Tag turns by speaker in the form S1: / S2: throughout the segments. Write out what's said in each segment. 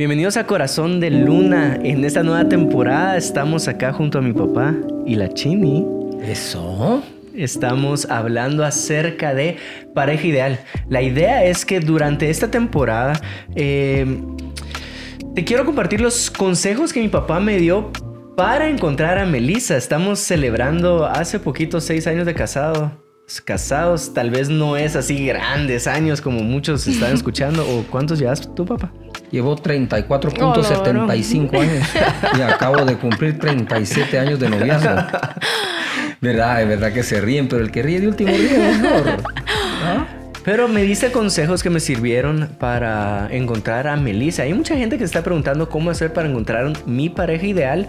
S1: Bienvenidos a Corazón de Luna. En esta nueva temporada estamos acá junto a mi papá y la Chini.
S2: ¿Eso?
S1: Estamos hablando acerca de pareja ideal. La idea es que durante esta temporada eh, te quiero compartir los consejos que mi papá me dio para encontrar a Melissa. Estamos celebrando hace poquito seis años de casado. Casados, tal vez no es así grandes años como muchos están escuchando. ¿O cuántos llevas tú, papá?
S2: Llevo 34.75 años y acabo de cumplir 37 años de noviazgo. Verdad, es verdad que se ríen, pero el que ríe de último ríe mejor.
S1: Pero me diste consejos que me sirvieron para encontrar a Melissa. Hay mucha gente que está preguntando cómo hacer para encontrar mi pareja ideal.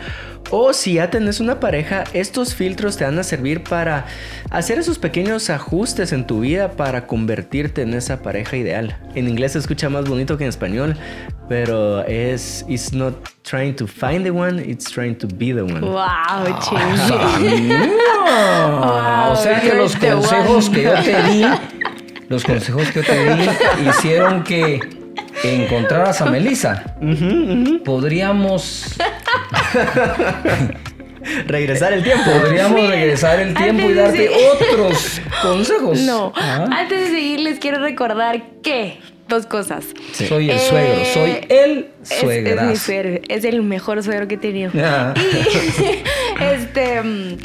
S1: O si ya tenés una pareja, estos filtros te van a servir para hacer esos pequeños ajustes en tu vida para convertirte en esa pareja ideal. En inglés se escucha más bonito que en español, pero es It's not trying to find the one, it's trying to be the one.
S3: Wow,
S2: ah, o sea que los consejos que yo te di los consejos que te di hicieron que encontraras a Melissa. Podríamos
S1: regresar el tiempo.
S2: Podríamos regresar el tiempo y darte otros consejos.
S3: No. Ah. Antes de seguir, les quiero recordar que dos cosas.
S2: Soy el suegro, soy eh, el suegro.
S3: Es, mi suegro, es el mejor suegro que he tenido. Ah. Y este, mm,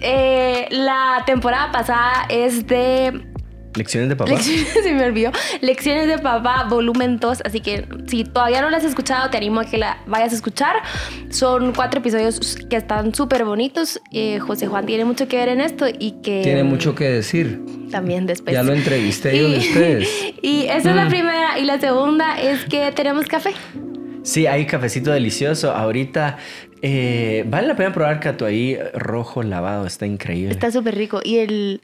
S3: eh, la temporada pasada es de
S1: Lecciones de papá.
S3: se me olvidó. Lecciones de papá, volumen 2. Así que si todavía no las has escuchado, te animo a que la vayas a escuchar. Son cuatro episodios que están súper bonitos. Eh, José Juan tiene mucho que ver en esto y que...
S2: Tiene mucho que decir.
S3: También después.
S2: Ya lo entrevisté yo de ustedes.
S3: Y esa es la mm. primera. Y la segunda es que tenemos café.
S1: Sí, hay cafecito delicioso. Ahorita eh, vale la pena probar ahí rojo lavado. Está increíble.
S3: Está súper rico. Y el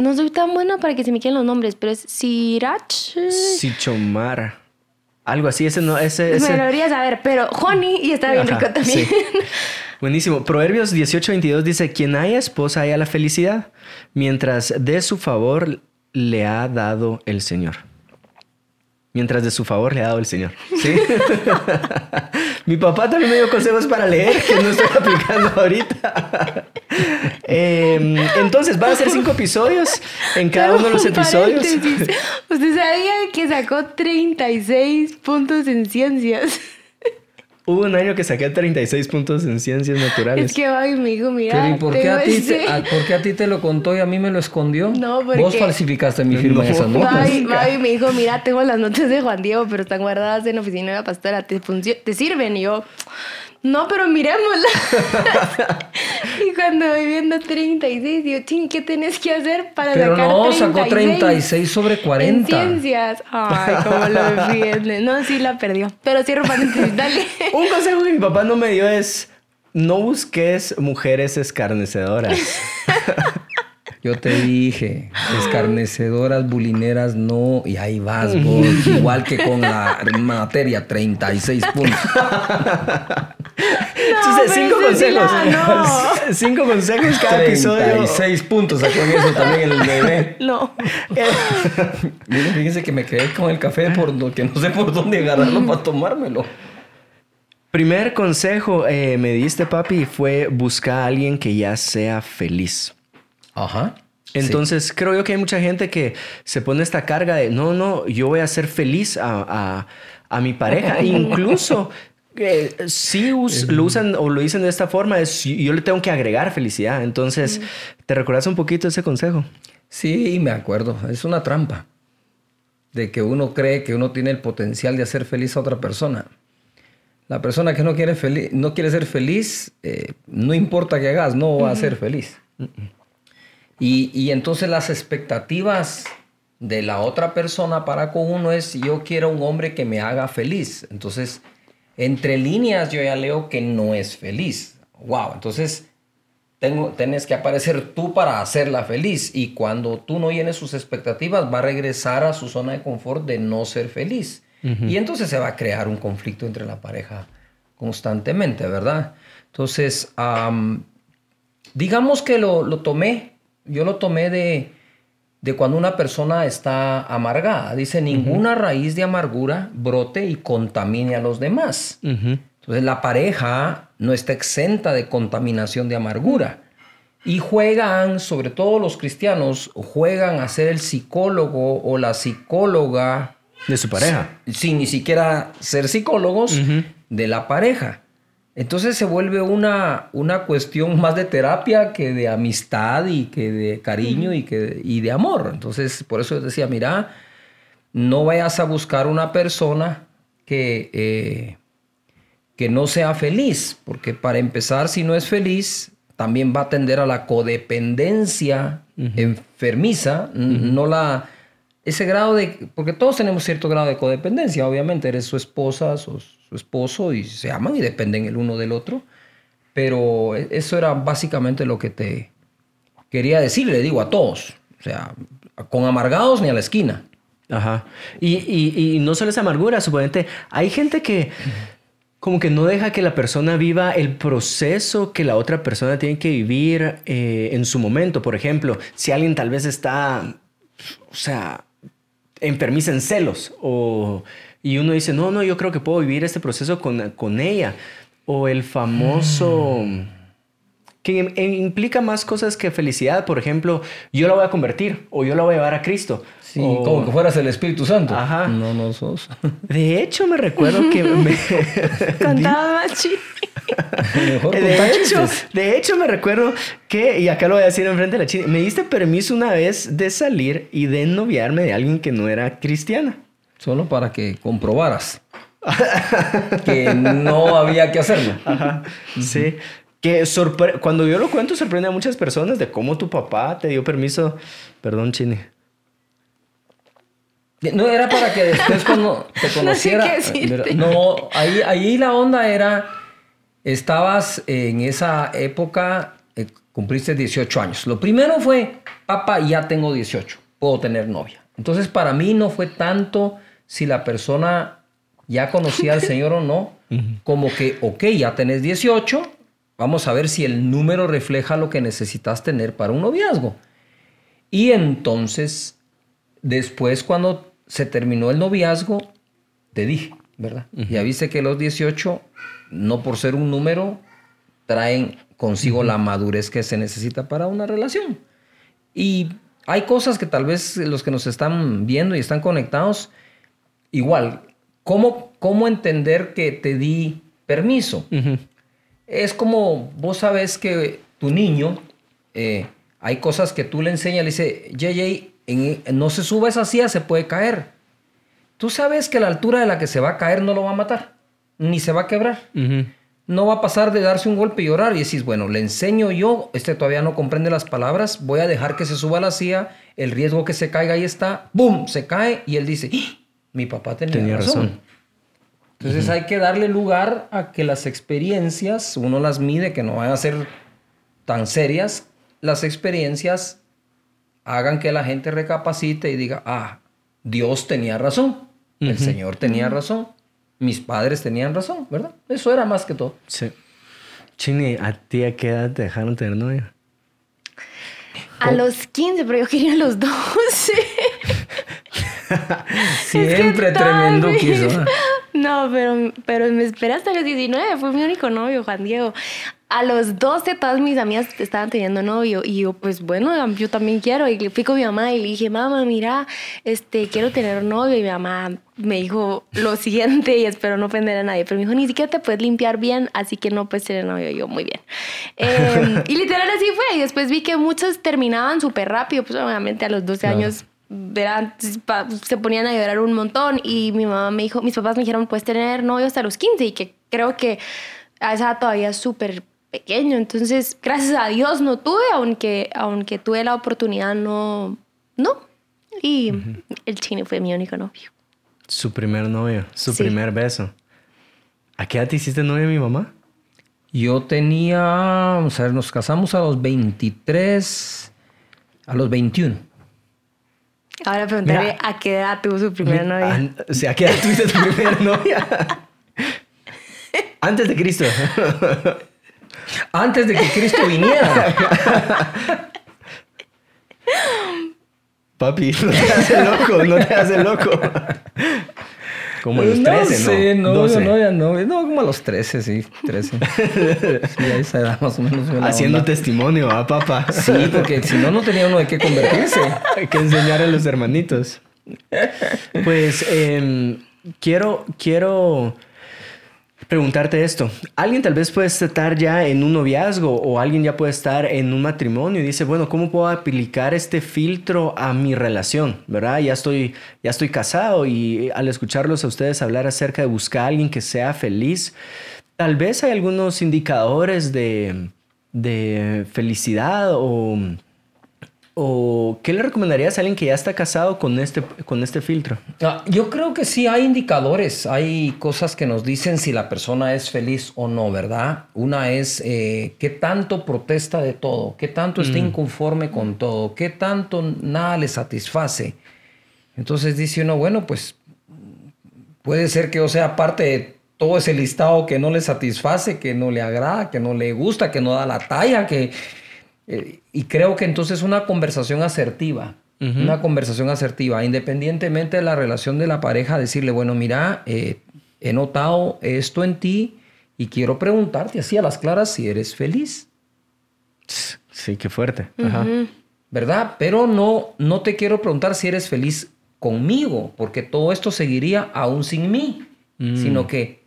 S3: no soy tan buena para que se me queden los nombres, pero es Sirach.
S1: Sichomar. Algo así, ese no, ese,
S3: Me lo debería saber, pero Honey y está bien rico también.
S1: Buenísimo. Proverbios 18:22 dice, quien haya esposa haya la felicidad, mientras de su favor le ha dado el Señor mientras de su favor le ha dado el Señor. ¿Sí? Mi papá también me dio consejos para leer que no estoy aplicando ahorita. Em, entonces, van a ser cinco episodios en cada uno de los episodios.
S3: ¿Usted sabía que sacó 36 puntos en ciencias?
S2: Hubo un año que saqué 36 puntos en ciencias naturales.
S3: Es que me dijo, mira.
S2: Pero ¿y por qué, a ti te, por qué a ti te lo contó y a mí me lo escondió?
S3: No, porque...
S2: Vos falsificaste mi firma en esas notas.
S3: Babi, me dijo, mira, tengo las notas de Juan Diego, pero están guardadas en la oficina de la pastora. ¿Te, te sirven? Y yo, no, pero miremosla. y cuando voy viendo 36, digo, ching, ¿qué tenés que hacer para
S2: pero
S3: sacar
S2: no, sacó 36 sobre 40. En
S3: ciencias. Ay, cómo lo defiende. No, sí la perdió. Pero cierro paréntesis, dale.
S1: Un consejo que mi papá no me dio es, no busques mujeres escarnecedoras.
S2: Yo te dije, escarnecedoras, bulineras, no. Y ahí vas vos, igual que con la materia, 36 puntos.
S1: Entonces, cinco consejos. Cinco consejos cada episodio.
S2: 36 puntos sacó en eso también el bebé.
S3: No.
S2: Miren, fíjense que me quedé con el café por que no sé por dónde agarrarlo para tomármelo.
S1: Primer consejo eh, me diste, papi, fue buscar a alguien que ya sea feliz.
S2: Ajá.
S1: Entonces creo yo que hay mucha gente que se pone esta carga de, no, no, yo voy a ser feliz a, mi pareja. Incluso eh, si lo usan o lo dicen de esta forma, es yo le tengo que agregar felicidad. Entonces, ¿te recuerdas un poquito ese consejo?
S2: Sí, me acuerdo. Es una trampa de que uno cree que uno tiene el potencial de hacer feliz a otra persona. La persona que no quiere, no quiere ser feliz, eh, no importa qué hagas, no va a ser feliz. Y, entonces las expectativas de la otra persona para con uno es yo quiero un hombre que me haga feliz. Entonces, entre líneas yo ya leo que no es feliz. Wow, entonces tengo, tienes que aparecer tú para hacerla feliz. Y cuando tú no llenes sus expectativas, va a regresar a su zona de confort de no ser feliz. Y entonces se va a crear un conflicto entre la pareja constantemente, ¿verdad? Entonces, digamos que lo, lo tomé yo lo tomé de, de cuando una persona está amargada. Dice, ninguna raíz de amargura brote y contamine a los demás. Entonces la pareja no está exenta de contaminación de amargura. Y juegan, sobre todo los cristianos, juegan a ser el psicólogo o la psicóloga.
S1: De su pareja.
S2: Sin, ni siquiera ser psicólogos de la pareja. Entonces se vuelve una, una cuestión más de terapia que de amistad y que de cariño y, que, y de amor. Entonces, por eso decía, mira, no vayas a buscar una persona que, eh, que no sea feliz, porque para empezar, si no es feliz, también va a tender a la codependencia enfermiza, no la ese grado de, porque todos tenemos cierto grado de codependencia, obviamente, eres su esposa, su, su esposo y se aman y dependen el uno del otro, pero e, eso era básicamente lo que te quería decir, le digo a todos, o sea, con amargados ni a la esquina.
S1: Ajá. Y, y, y no solo esa amargura, suponente, hay gente que como que no deja que la persona viva el proceso que la otra persona tiene que vivir eh, en su momento. Por ejemplo, si alguien tal vez está, o sea, enfermiza en celos o, y uno dice, no, no, yo creo que puedo vivir este proceso con, con ella. O el famoso... Mm. que implica más cosas que felicidad. Por ejemplo, yo la voy a convertir o yo la voy a llevar a Cristo.
S2: Sí, como que fueras el Espíritu Santo. Ajá. No, no sos.
S1: De hecho, me recuerdo que me...
S3: Contaba
S1: de, hecho, de hecho, me recuerdo que, y acá lo voy a decir enfrente de la china, me diste permiso una vez de salir y de noviarme de alguien que no era cristiana.
S2: Solo para que comprobaras que no había que hacerlo.
S1: Ajá. Sí. Que cuando yo lo cuento sorprende a muchas personas de cómo tu papá te dio permiso. Perdón, Chini.
S2: No era para que después cuando te conociera. No, no ahí, ahí la onda era estabas en esa época, eh, cumpliste 18 años. Lo primero fue, papá, ya tengo 18, puedo tener novia. Entonces para mí no fue tanto si la persona ya conocía al Señor o no, como que, ok, ya tenés 18, vamos a ver si el número refleja lo que necesitas tener para un noviazgo. Y entonces, después cuando se terminó el noviazgo, te dije, ¿verdad? Ya viste que los 18 no por ser un número, traen consigo la madurez que se necesita para una relación. Y hay cosas que tal vez los que nos están viendo y están conectados, igual, ¿cómo, cómo entender que te di permiso? Es como vos sabes que tu niño, eh, hay cosas que tú le enseñas, le dice, JJ, no se suba esa silla, se puede caer. Tú sabes que la altura de la que se va a caer no lo va a matar ni se va a quebrar. No va a pasar de darse un golpe y llorar y decís, bueno, le enseño yo, este todavía no comprende las palabras, voy a dejar que se suba a la silla, el riesgo que se caiga ahí está, ¡boom! Se cae y él dice, ¡Ah! Mi papá tenía, razón. Entonces hay que darle lugar a que las experiencias, uno las mide, que no van a ser tan serias, las experiencias hagan que la gente recapacite y diga, ah, Dios tenía razón, el Señor tenía razón mis padres tenían razón, ¿verdad? Eso era más que todo.
S1: Sí. Chini, ¿a ti a qué edad te dejaron tener novia?
S3: A los 15, pero yo quería a los 12.
S2: Siempre tremendo quiso.
S3: No, pero, pero me esperé hasta los 19. Fue mi único novio, Juan Diego a los 12 todas mis amigas estaban teniendo novio y yo pues bueno, yo también quiero y fui con mi mamá y le dije, mamá, mira, este, quiero tener novio y mi mamá me dijo lo siguiente y espero no ofender a nadie, pero me dijo, ni siquiera te puedes limpiar bien, así que no puedes tener novio. Y yo, muy bien. Em, y literal así fue y después vi que muchos terminaban súper rápido, pues obviamente a los 12 años verán, se ponían a llorar un montón y mi mamá me dijo, mis papás me dijeron, puedes tener novio hasta los 15 y que creo que a esa todavía súper pequeño. Entonces, gracias a Dios no tuve, aunque, aunque tuve la oportunidad, no. No. Y el chino fue mi único novio.
S1: Su primer novio, su primer beso. ¿A qué edad te hiciste novia mi mamá?
S2: Yo tenía, vamos a ver, nos casamos a los 23, a los 21.
S3: Ahora preguntaré a qué edad tuvo su primera novia.
S1: o sea, ¿a qué edad tuviste tu primera novia? Antes de Cristo.
S2: antes de que Cristo viniera.
S1: Papi, no te haces loco, no te haces loco. Como a los 13,
S2: no sé, no,
S1: 12.
S2: no, ya no, no, como a los 13, sí, 13. sí, ahí se da más o menos.
S1: Haciendo
S2: onda.
S1: testimonio, ¿ah, papá?
S2: Sí, porque si no, no tenía uno de qué convertirse.
S1: Hay que enseñar a los hermanitos. Pues em, quiero, quiero preguntarte esto. Alguien tal vez puede estar ya en un noviazgo o alguien ya puede estar en un matrimonio y dice, bueno, ¿cómo puedo aplicar este filtro a mi relación? ¿Verdad? Ya estoy, ya estoy casado y al escucharlos a ustedes hablar acerca de buscar a alguien que sea feliz, tal vez hay algunos indicadores de, de felicidad o... ¿O qué le recomendarías a alguien que ya está casado con este, con este filtro?
S2: Ah, Yo creo que sí hay indicadores, hay cosas que nos dicen si la persona es feliz o no, ¿verdad? Una es eh, qué tanto protesta de todo, qué tanto está inconforme con todo, qué tanto nada le satisface. Entonces dice uno, bueno, pues puede ser que, o sea, aparte de todo ese listado que no le satisface, que no le agrada, que no le gusta, que no da la talla, que... eh, y creo que entonces una conversación asertiva, una conversación asertiva, independientemente de la relación de la pareja, decirle, bueno, mira, eh, he notado esto en ti y quiero preguntarte así a las claras si eres feliz.
S1: Sí, qué fuerte. Ajá.
S2: ¿verdad? Pero no, no te quiero preguntar si eres feliz conmigo, porque todo esto seguiría aún sin mí, sino que,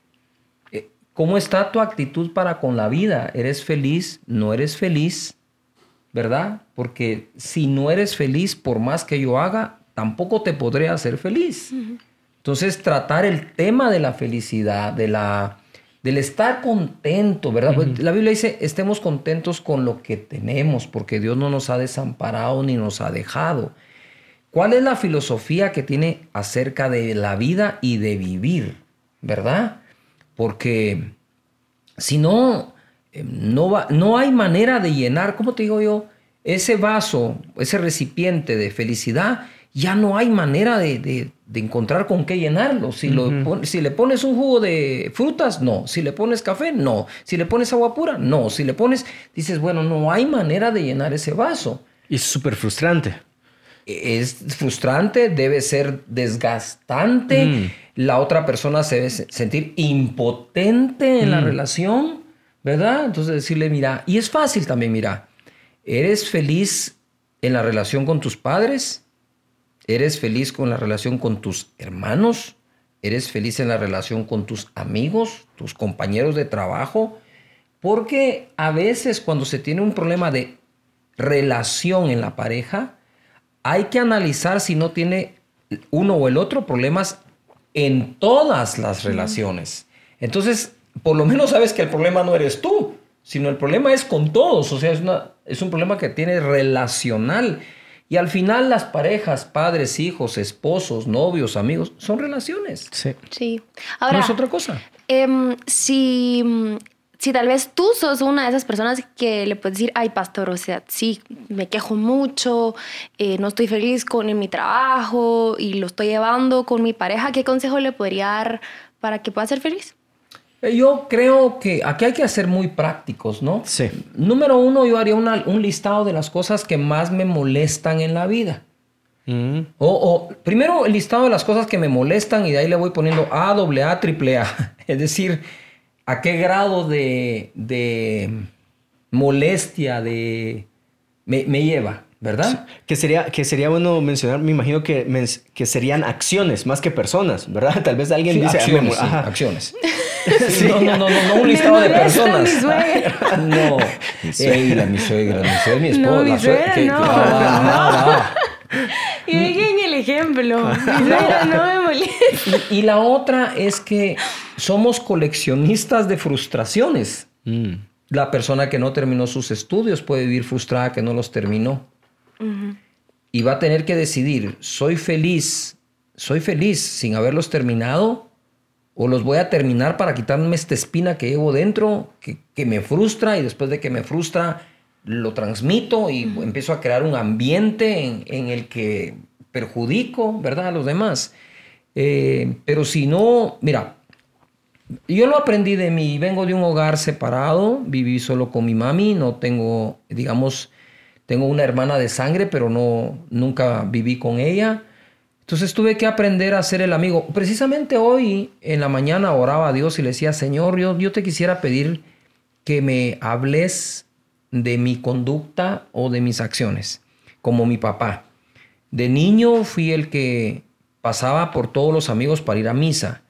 S2: eh, ¿cómo está tu actitud para con la vida? ¿Eres feliz? ¿No eres feliz? ¿Verdad? Porque si no eres feliz, por más que yo haga, tampoco te podré hacer feliz. Entonces, tratar el tema de la felicidad, de la, del estar contento, ¿verdad? Pues, La Biblia dice, estemos contentos con lo que tenemos, porque Dios no nos ha desamparado ni nos ha dejado. ¿Cuál es la filosofía que tiene acerca de la vida y de vivir? ¿Verdad? Porque si no, no, va- no hay manera de llenar, ¿cómo te digo yo? Ese vaso, ese recipiente de felicidad, ya no hay manera de, de- de encontrar con qué llenarlo. Si, lo si le pones un jugo de frutas, no. Si le pones café, no. Si le pones agua pura, no. Si le pones, dices, bueno, no hay manera de llenar ese vaso.
S1: Y es súper frustrante.
S2: Es frustrante, debe ser desgastante.
S1: Mm.
S2: La otra persona se debe se- sentir impotente en la
S1: Mm.
S2: relación, ¿verdad? Entonces decirle, mira, y es fácil también, mira, ¿eres feliz en la relación con tus padres? ¿Eres feliz con la relación con tus hermanos? ¿Eres feliz en la relación con tus amigos, tus compañeros de trabajo? Porque a veces cuando se tiene un problema de relación en la pareja, hay que analizar si no tiene uno o el otro problemas en todas las relaciones. Entonces, por lo menos sabes que el problema no eres tú, sino el problema es con todos. O sea, es, una- es un problema que tiene relacional. Y al final las parejas, padres, hijos, esposos, novios, amigos, son relaciones.
S1: Sí.
S3: Sí.
S2: no
S3: Ahora,
S2: es otra cosa.
S3: em, si, si tal vez tú sos una de esas personas que le puedes decir, ay, pastor, o sea, sí, me quejo mucho, eh, no estoy feliz con mi trabajo y lo estoy llevando con mi pareja, ¿qué consejo le podría dar para que pueda ser feliz?
S2: Yo creo que aquí hay que ser muy prácticos, ¿no?
S1: Sí.
S2: Número uno, yo haría una- un listado de las cosas que más me molestan en la vida.
S1: Mm.
S2: O, o, primero el listado de las cosas que me molestan y de ahí le voy poniendo A, doble A, triple A. Es decir, a qué grado de, de molestia de, me, me lleva, ¿verdad?
S1: Que sería, que sería bueno mencionar, me imagino que, que serían acciones más que personas, ¿verdad? Tal vez alguien
S2: Sí,
S1: dice... ah,
S2: acciones, sí. No, no, no, no, no un listado de personas.
S3: mi suegra.
S2: No. Ey, la mi suegra, mi suegra, mi esposa.
S3: No, mi suegra no.
S2: ah.
S3: Y dejen el ejemplo. Mi suegra no me molesta.
S2: Y, y la otra es que somos coleccionistas de frustraciones.
S1: Mm.
S2: La persona que no terminó sus estudios puede vivir frustrada que no los terminó. Y va a tener que decidir, ¿soy feliz? ¿Soy feliz sin haberlos terminado? ¿O los voy a terminar para quitarme esta espina que llevo dentro, que, que me frustra y después de que me frustra lo transmito y empiezo a crear un ambiente en, en el que perjudico, ¿verdad? A los demás. Eh, pero si no, mira, yo lo aprendí de mí, vengo de un hogar separado, viví solo con mi mami, no tengo, digamos, Tengo una hermana de sangre, pero no, nunca viví con ella. Entonces tuve que aprender a ser el amigo. Precisamente hoy en la mañana oraba a Dios y le decía, Señor, yo, yo te quisiera pedir que me hables de mi conducta o de mis acciones, como mi papá. De niño fui el que pasaba por todos los amigos para ir a misa.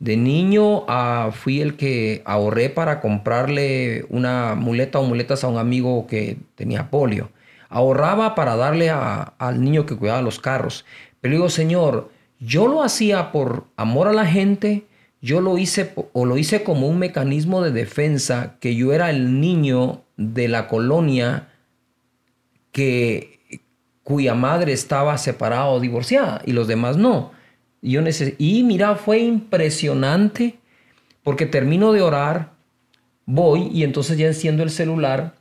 S2: De niño ah, fui el que ahorré para comprarle una muleta o muletas a un amigo que tenía polio. Ahorraba para darle al niño que cuidaba los carros. Pero digo, Señor, yo lo hacía por amor a la gente, yo lo hice o lo hice como un mecanismo de defensa, que yo era el niño de la colonia que cuya madre estaba separada o divorciada y los demás no. Yo y mira, fue impresionante porque termino de orar, voy y entonces ya enciendo el celular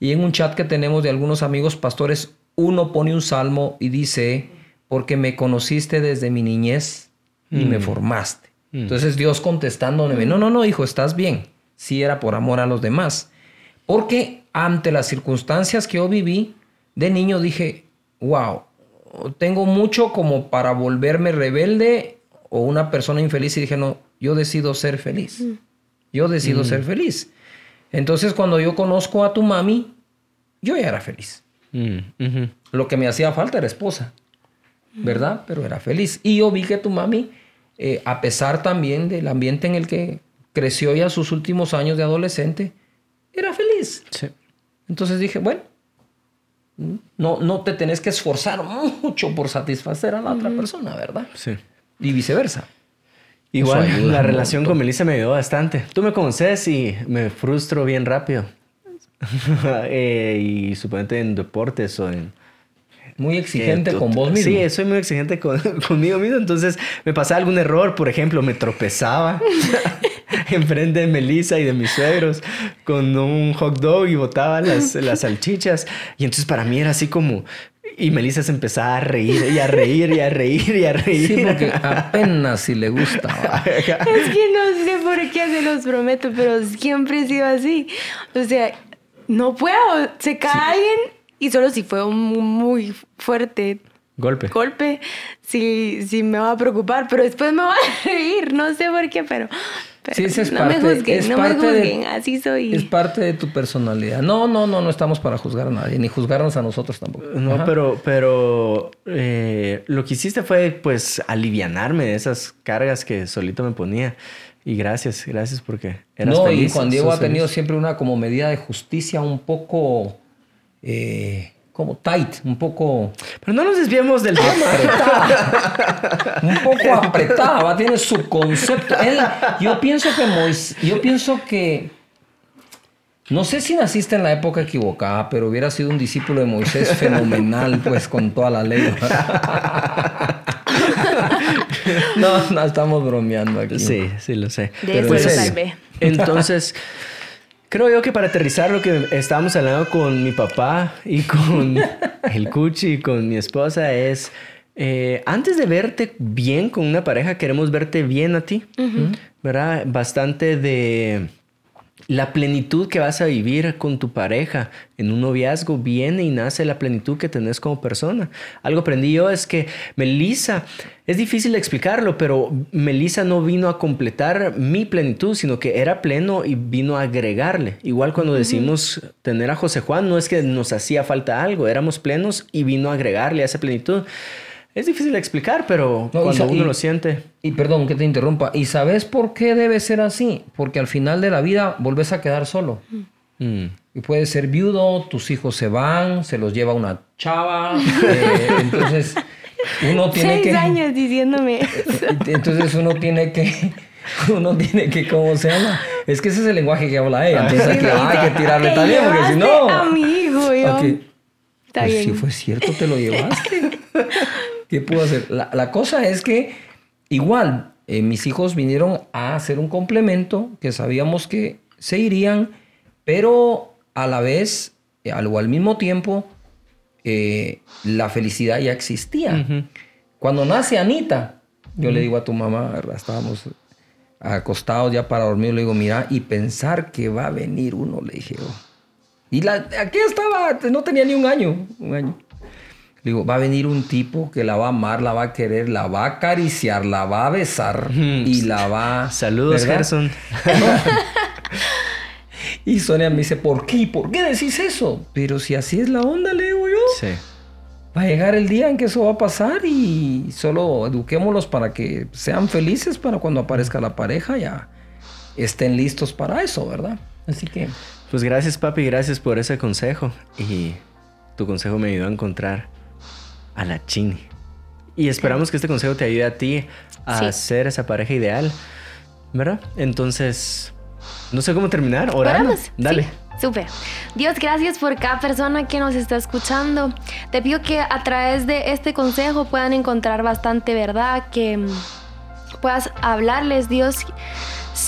S2: y en un chat que tenemos de algunos amigos pastores, uno pone un salmo y dice, porque me conociste desde mi niñez y me mm. formaste. Mm. Entonces Dios contestándome, no, no, no, hijo, estás bien. Sí era por amor a los demás. Porque ante las circunstancias que yo viví, de niño dije, wow, tengo mucho como para volverme rebelde o una persona infeliz y dije, no, yo decido ser feliz. Mm. Yo decido ser feliz. Entonces cuando yo conozco a tu mami, yo ya era feliz. Lo que me hacía falta era esposa. ¿verdad? Pero era feliz. Y yo vi que tu mami, eh, a pesar también del ambiente en el que creció ya sus últimos años de adolescente, era feliz. Sí. Entonces dije, bueno, no, no te tenés que esforzar mucho por satisfacer a la otra persona, ¿verdad? Sí. Y viceversa.
S1: Igual, la relación con Melissa me ayudó bastante. Tú me conoces y me frustro bien rápido. Eh, y suponete en deportes o en
S2: muy exigente con vos mismo.
S1: Sí, soy muy exigente conmigo mismo. Entonces me pasaba algún error, por ejemplo, me tropezaba enfrente de Melissa y de mis suegros con un hot dog y botaba las, las salchichas. Y entonces para mí era así como... Y Melissa se empezaba a reír y a reír y a reír y a reír.
S2: Sí, porque apenas si le gustaba.
S3: es que no sé por qué se los prometo, pero siempre he sido así. O sea, no puedo. Se cae alguien y solo si fue un muy fuerte
S1: golpe.
S3: Golpe, sí, sí me va a preocupar, pero después me va a reír, no sé por qué, pero,
S2: sí, es no parte, me juzguen, no me juzguen, así soy. Es parte de tu personalidad. No, no, no, no estamos para juzgar a nadie, ni juzgarnos a nosotros tampoco.
S1: No, pero, pero eh, lo que hiciste fue pues alivianarme de esas cargas que solito me ponía. Y gracias, gracias porque
S2: eras no, y Juan Diego ha tenido siempre una como medida de justicia un poco eh, como tight, un poco...
S1: Pero no nos desviemos del tema.
S2: un poco apretada, tiene su concepto. yo pienso que yo pienso que... No sé si naciste en la época equivocada, pero hubiera sido un discípulo de Moisés fenomenal, pues, con toda la ley. no, no, estamos bromeando aquí.
S1: Sí, sí, lo sé.
S3: De eso lo salvé.
S1: Entonces... Creo yo que para aterrizar lo que estábamos hablando con mi papá y con el Cuchi y con mi esposa es, eh, antes de verte bien con una pareja, queremos verte bien a ti, ¿verdad? Bastante de la plenitud que vas a vivir con tu pareja en un noviazgo viene y nace la plenitud que tenés como persona. Algo aprendí yo es que Melissa, es difícil explicarlo, pero Melissa no vino a completar mi plenitud, sino que era pleno y vino a agregarle. Igual cuando decimos tener a José Juan, no es que nos hacía falta algo, éramos plenos y vino a agregarle a esa plenitud. Es difícil de explicar, pero cuando uno lo siente.
S2: Y perdón que te interrumpa. ¿Y sabes por qué debe ser así? Porque al final de la vida volvés a quedar solo. Mm. Y puedes ser viudo, tus hijos se van, se los lleva una chava. Eh, entonces, uno tiene
S3: Seis
S2: que.
S3: años diciéndome
S2: Entonces, uno tiene que. Uno tiene que, ¿cómo se llama? Es que ese es el lenguaje que habla ella. Entonces hay que, hay que tirarle también, porque si no.
S3: A mi hijo, yo.
S2: Está pues Si fue cierto, te lo llevaste. ¿Qué puedo hacer? La, cosa es que igual eh, mis hijos vinieron a hacer un complemento que sabíamos que se irían, pero a la vez, eh, o al mismo tiempo, eh, la felicidad ya existía. Cuando nace Anita, yo le digo a tu mamá, estábamos acostados ya para dormir, le digo, mira, y pensar que va a venir uno, le dije, oh, Y la, aquí estaba, no tenía ni un año, un año. Digo, va a venir un tipo que la va a amar, la va a querer, la va a acariciar, la va a besar y la va...
S1: Saludos, Gerson.
S2: y Sonia me dice, ¿por qué? ¿Por qué decís eso? Pero si así es la onda, le digo yo. Sí. Va a llegar el día en que eso va a pasar y solo eduquémoslos para que sean felices para cuando aparezca la pareja ya estén listos para eso, ¿verdad? Así que...
S1: Pues gracias papi, gracias por ese consejo y tu consejo me ayudó a encontrar a la Chini. Y esperamos que este consejo te ayude a ti a ser esa pareja ideal, ¿verdad? Entonces, no sé cómo terminar. Orando. Dale.
S3: Sí. Súper. Dios, gracias por cada persona que nos está escuchando. Te pido que a través de este consejo puedan encontrar bastante verdad, que puedas hablarles, Dios.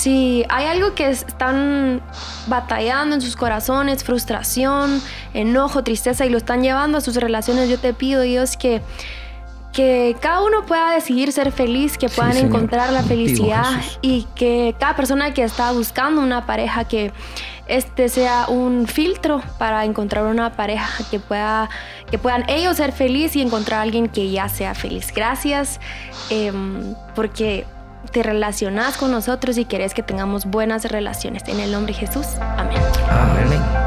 S3: Si hay algo que están batallando en sus corazones, frustración, enojo, tristeza y lo están llevando a sus relaciones, yo te pido, Dios, que que cada uno pueda decidir ser feliz, que puedan encontrar la felicidad y que cada persona que está buscando una pareja que este sea un filtro para encontrar una pareja que pueda que puedan ellos ser felices y encontrar a alguien que ya sea feliz. Gracias em, porque te relacionas con nosotros y querés que tengamos buenas relaciones. En el nombre de Jesús. Amén. Amén.